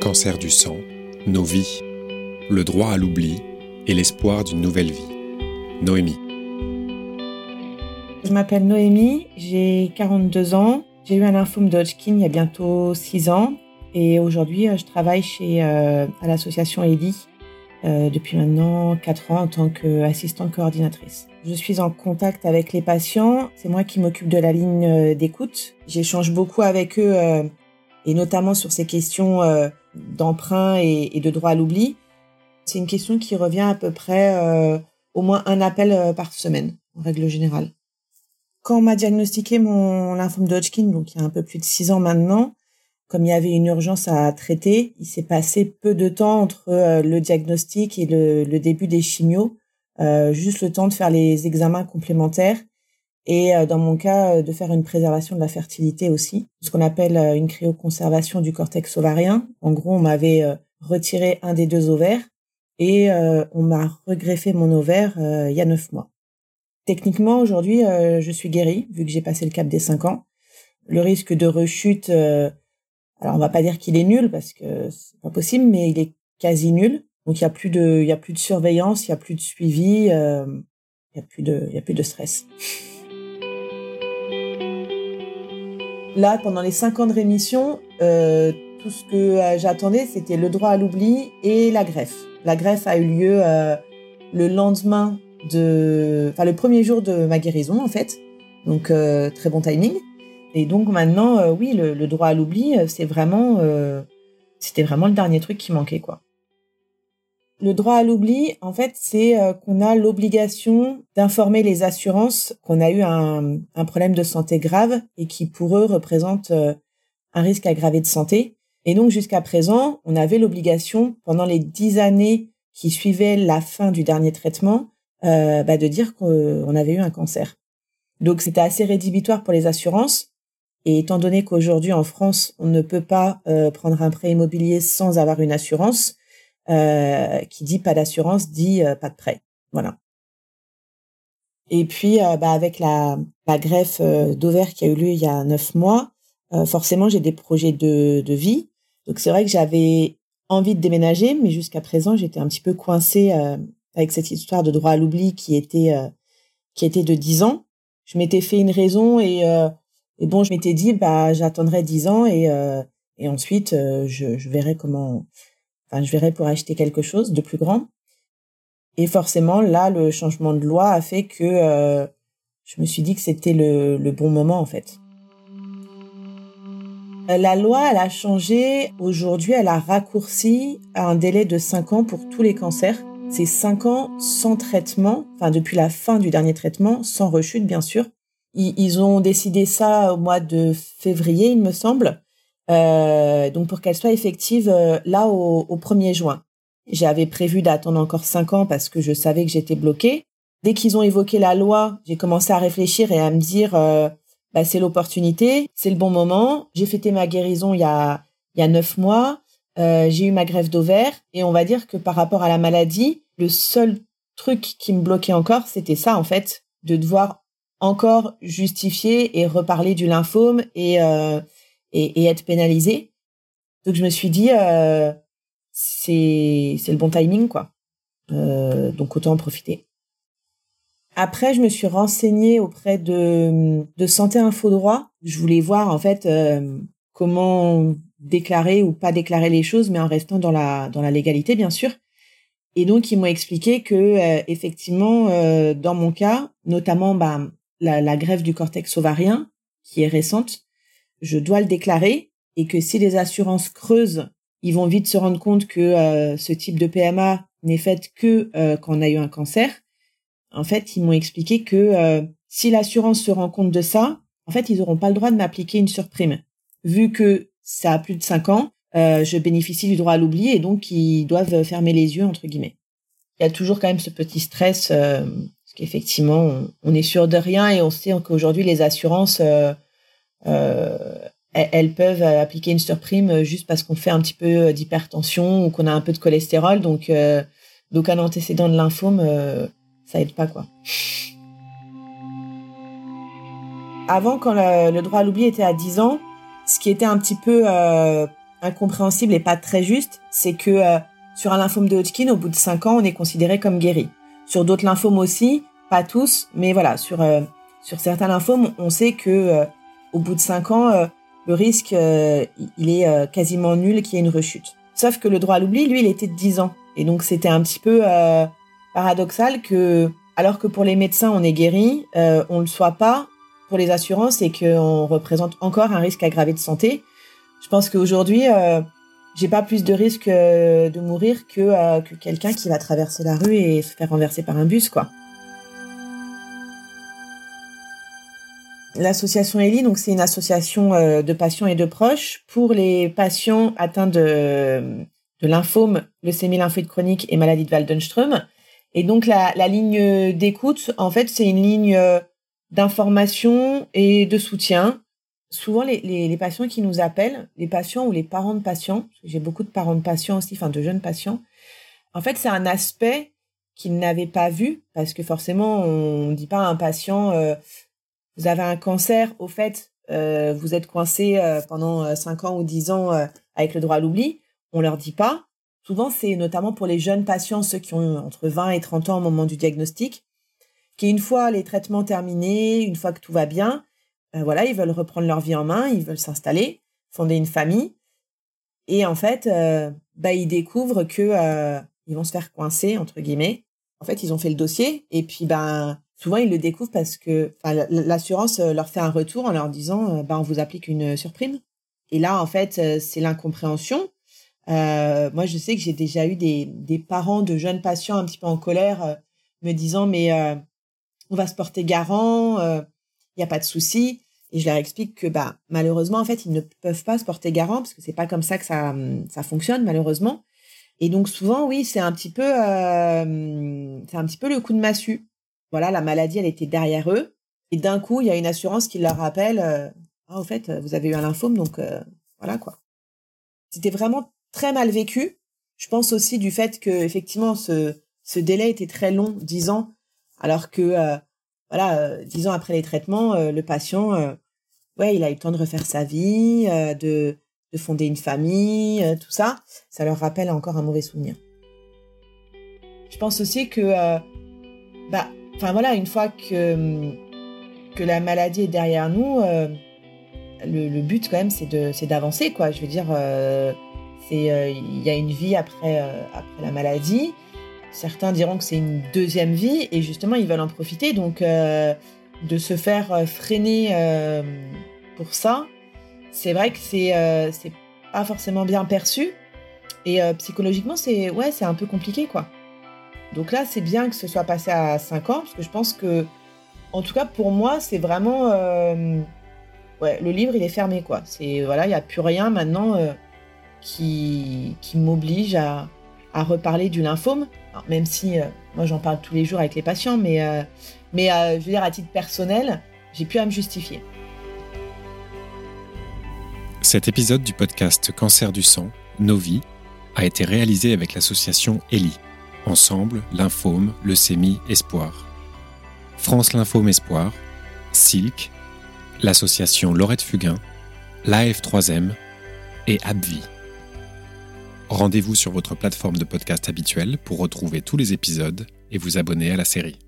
cancer du sang, nos vies, le droit à l'oubli et l'espoir d'une nouvelle vie. Noémie. Je m'appelle Noémie, j'ai 42 ans. J'ai eu un lymphome d'Hodgkin il y a bientôt 6 ans et aujourd'hui je travaille chez euh, à l'association EDI euh, depuis maintenant 4 ans en tant qu'assistante coordinatrice. Je suis en contact avec les patients, c'est moi qui m'occupe de la ligne euh, d'écoute. J'échange beaucoup avec eux et notamment sur ces questions d'emprunt et, de droit à l'oubli. C'est une question qui revient à peu près euh, au moins un appel euh, par semaine, en règle générale. Quand on m'a diagnostiqué mon lymphome de Hodgkin, donc il y a un peu plus de six ans maintenant, comme il y avait une urgence à traiter, il s'est passé peu de temps entre euh, le diagnostic et le, le début des chimios, juste le temps de faire les examens complémentaires et dans mon cas de faire une préservation de la fertilité aussi, ce qu'on appelle une cryoconservation du cortex ovarien. En gros, on m'avait retiré un des deux ovaires et euh, on m'a regreffé mon ovaire euh, il y a neuf mois. Techniquement, aujourd'hui, euh, je suis guérie, vu que j'ai passé le cap des cinq ans. Le risque de rechute, alors on va pas dire qu'il est nul, parce que c'est pas possible, mais il est quasi nul. Donc il y a plus de, il y a plus de surveillance, il y a plus de suivi, il y a a plus de stress. Là, pendant les cinq ans de rémission, tout ce que j'attendais, c'était le droit à l'oubli et la greffe. La greffe a eu lieu euh, le lendemain de, enfin le premier jour de ma guérison en fait. Donc euh, très bon timing. Et donc maintenant, euh, oui, le, droit à l'oubli, c'est vraiment, c'était vraiment le dernier truc qui manquait quoi. Le droit à l'oubli, en fait, c'est qu'on a l'obligation d'informer les assurances qu'on a eu un, problème de santé grave et qui pour eux représente un risque aggravé de santé. Et donc jusqu'à présent, on avait l'obligation, pendant les dix années qui suivaient la fin du dernier traitement, euh, bah, de dire qu'on avait eu un cancer. Donc c'était assez rédhibitoire pour les assurances. Et étant donné qu'aujourd'hui en France, on ne peut pas euh, prendre un prêt immobilier sans avoir une assurance, euh, qui dit pas d'assurance dit pas de prêt. Voilà. Et puis bah, avec la, la greffe d'ovaire qui a eu lieu il y a neuf mois, forcément j'ai des projets de, de vie donc c'est vrai que j'avais envie de déménager, mais jusqu'à présent j'étais un petit peu coincée euh, avec cette histoire de droit à l'oubli qui était euh, qui était de 10 ans. Je m'étais fait une raison et euh, et bon je m'étais dit bah j'attendrai 10 ans et et ensuite je, je verrai comment enfin je verrai pour acheter quelque chose de plus grand. Et forcément là le changement de loi a fait que je me suis dit que c'était le, le bon moment en fait. Euh, la loi, elle a changé. Aujourd'hui, elle a raccourci à un délai de 5 ans pour tous les cancers. C'est 5 ans sans traitement, enfin depuis la fin du dernier traitement, sans rechute bien sûr. Ils, ont décidé ça au mois de février, il me semble. Euh, donc pour qu'elle soit effective euh, là au, au 1er juin. J'avais prévu d'attendre encore 5 ans parce que je savais que j'étais bloquée. Dès qu'ils ont évoqué la loi, j'ai commencé à réfléchir et à me dire euh, bah, c'est l'opportunité, c'est le bon moment. J'ai fêté ma guérison il y a il y a neuf mois. Euh, j'ai eu ma greffe d'ovaire et on va dire que par rapport à la maladie, le seul truc qui me bloquait encore, c'était ça en fait, de devoir encore justifier et reparler du lymphome et euh, et, et, être pénalisé. Donc je me suis dit euh, c'est le bon timing quoi. Euh, donc autant en profiter. Après, je me suis renseignée auprès de, de Santé Info Droit. Je voulais voir en fait euh, comment déclarer ou pas déclarer les choses, mais en restant dans la dans la légalité, bien sûr. Et donc, ils m'ont expliqué que euh, effectivement, euh, dans mon cas, notamment bah, la, la grève du cortex ovarien, qui est récente, je dois le déclarer et que si les assurances creusent, ils vont vite se rendre compte que ce type de PMA n'est fait que quand on a eu un cancer en fait, ils m'ont expliqué que euh, si l'assurance se rend compte de ça, en fait, ils n'auront pas le droit de m'appliquer une surprime. Vu que ça a plus de cinq ans, euh, je bénéficie du droit à l'oubli et donc ils doivent fermer les yeux, entre guillemets. Il y a toujours quand même ce petit stress, euh, parce qu'effectivement, on, est sûr de rien et on sait qu'aujourd'hui, les assurances, elles, peuvent appliquer une surprime juste parce qu'on fait un petit peu d'hypertension ou qu'on a un peu de cholestérol. Donc, donc un antécédent de lymphome ça aide pas quoi. Avant, quand le, droit à l'oubli était à 10 ans, ce qui était un petit peu euh, incompréhensible et pas très juste, c'est que euh, sur un lymphome de Hodgkin, au bout de 5 ans, on est considéré comme guéri. Sur d'autres lymphomes aussi, pas tous, mais voilà, sur euh, sur certains lymphomes, on sait que euh, au bout de 5 ans, le risque il est quasiment nul qu'il y ait une rechute. Sauf que le droit à l'oubli, lui, il était de 10 ans. Et donc c'était un petit peu paradoxal que alors que pour les médecins, on est guéri, on le soit pas pour les assurances et qu'on représente encore un risque aggravé de santé. Je pense qu'aujourd'hui, euh, j'ai pas plus de risque euh, de mourir que, euh, que quelqu'un qui va traverser la rue et se faire renverser par un bus, quoi. L'association ELI, donc c'est une association euh, de patients et de proches pour les patients atteints de, de lymphome, leucémie lymphoïde chronique et maladie de Waldenström. Et donc la, ligne d'écoute, en fait, c'est une ligne d'information et de soutien. Souvent, les, patients qui nous appellent, les patients ou les parents de patients, j'ai beaucoup de parents de patients aussi, enfin de jeunes patients, en fait, c'est un aspect qu'ils n'avaient pas vu, parce que forcément, on ne dit pas à un patient, euh, vous avez un cancer, au fait, euh, vous êtes coincé euh, pendant 5 ans ou 10 ans avec le droit à l'oubli. On leur dit pas. Souvent, c'est notamment pour les jeunes patients, ceux qui ont entre 20 et 30 ans au moment du diagnostic, qui une fois les traitements terminés, une fois que tout va bien, voilà, ils veulent reprendre leur vie en main, ils veulent s'installer, fonder une famille, et en fait, euh, bah, ils découvrent que euh, ils vont se faire coincer entre guillemets. En fait, ils ont fait le dossier, et puis ben souvent ils le découvrent parce que l'assurance euh, leur fait un retour en leur disant ben on vous applique une surprime. Et là, en fait, c'est l'incompréhension. moi, je sais que j'ai déjà eu des, parents de jeunes patients un petit peu en colère me disant mais on va se porter garant, il euh, n'y a pas de souci. Et je leur explique que bah malheureusement en fait ils ne peuvent pas se porter garant parce que c'est pas comme ça que ça ça fonctionne malheureusement. Et donc souvent oui c'est un petit peu euh, c'est un petit peu le coup de massue. Voilà la maladie elle était derrière eux et d'un coup il y a une assurance qui leur rappelle euh, ah au fait vous avez eu un lymphome donc voilà quoi. C'était vraiment très mal vécu. Je pense aussi du fait que effectivement ce ce délai était très long, dix ans, alors que, euh, voilà, euh, dix ans après les traitements, euh, le patient, ouais, il a eu le temps de refaire sa vie, de, de fonder une famille, tout ça. Ça leur rappelle encore un mauvais souvenir. Je pense aussi que, bah, enfin voilà, une fois que que la maladie est derrière nous, le, le, but quand même c'est d'avancer quoi. Je veux dire, c'est il y a une vie après après la maladie. Certains diront que c'est une deuxième vie et justement ils veulent en profiter. Donc euh, de se faire euh, freiner euh, pour ça, c'est vrai que c'est pas forcément bien perçu et psychologiquement c'est ouais c'est un peu compliqué quoi. Donc là c'est bien que ce soit passé à 5 ans parce que je pense que en tout cas pour moi c'est vraiment ouais le livre il est fermé quoi. C'est voilà il y a plus rien maintenant qui qui m'oblige à reparler du lymphome, même si euh, moi j'en parle tous les jours avec les patients, mais, euh, euh, je veux dire à titre personnel, j'ai pu à me justifier. Cet épisode du podcast Cancer du sang, Nos vies, a été réalisé avec l'association ELI, Ensemble, Lymphome, Leucémie, Espoir. France Lymphome Espoir, Silk, l'association Laurette Fugain, l'AF3M et ABVI. Rendez-vous sur votre plateforme de podcast habituelle pour retrouver tous les épisodes et vous abonner à la série.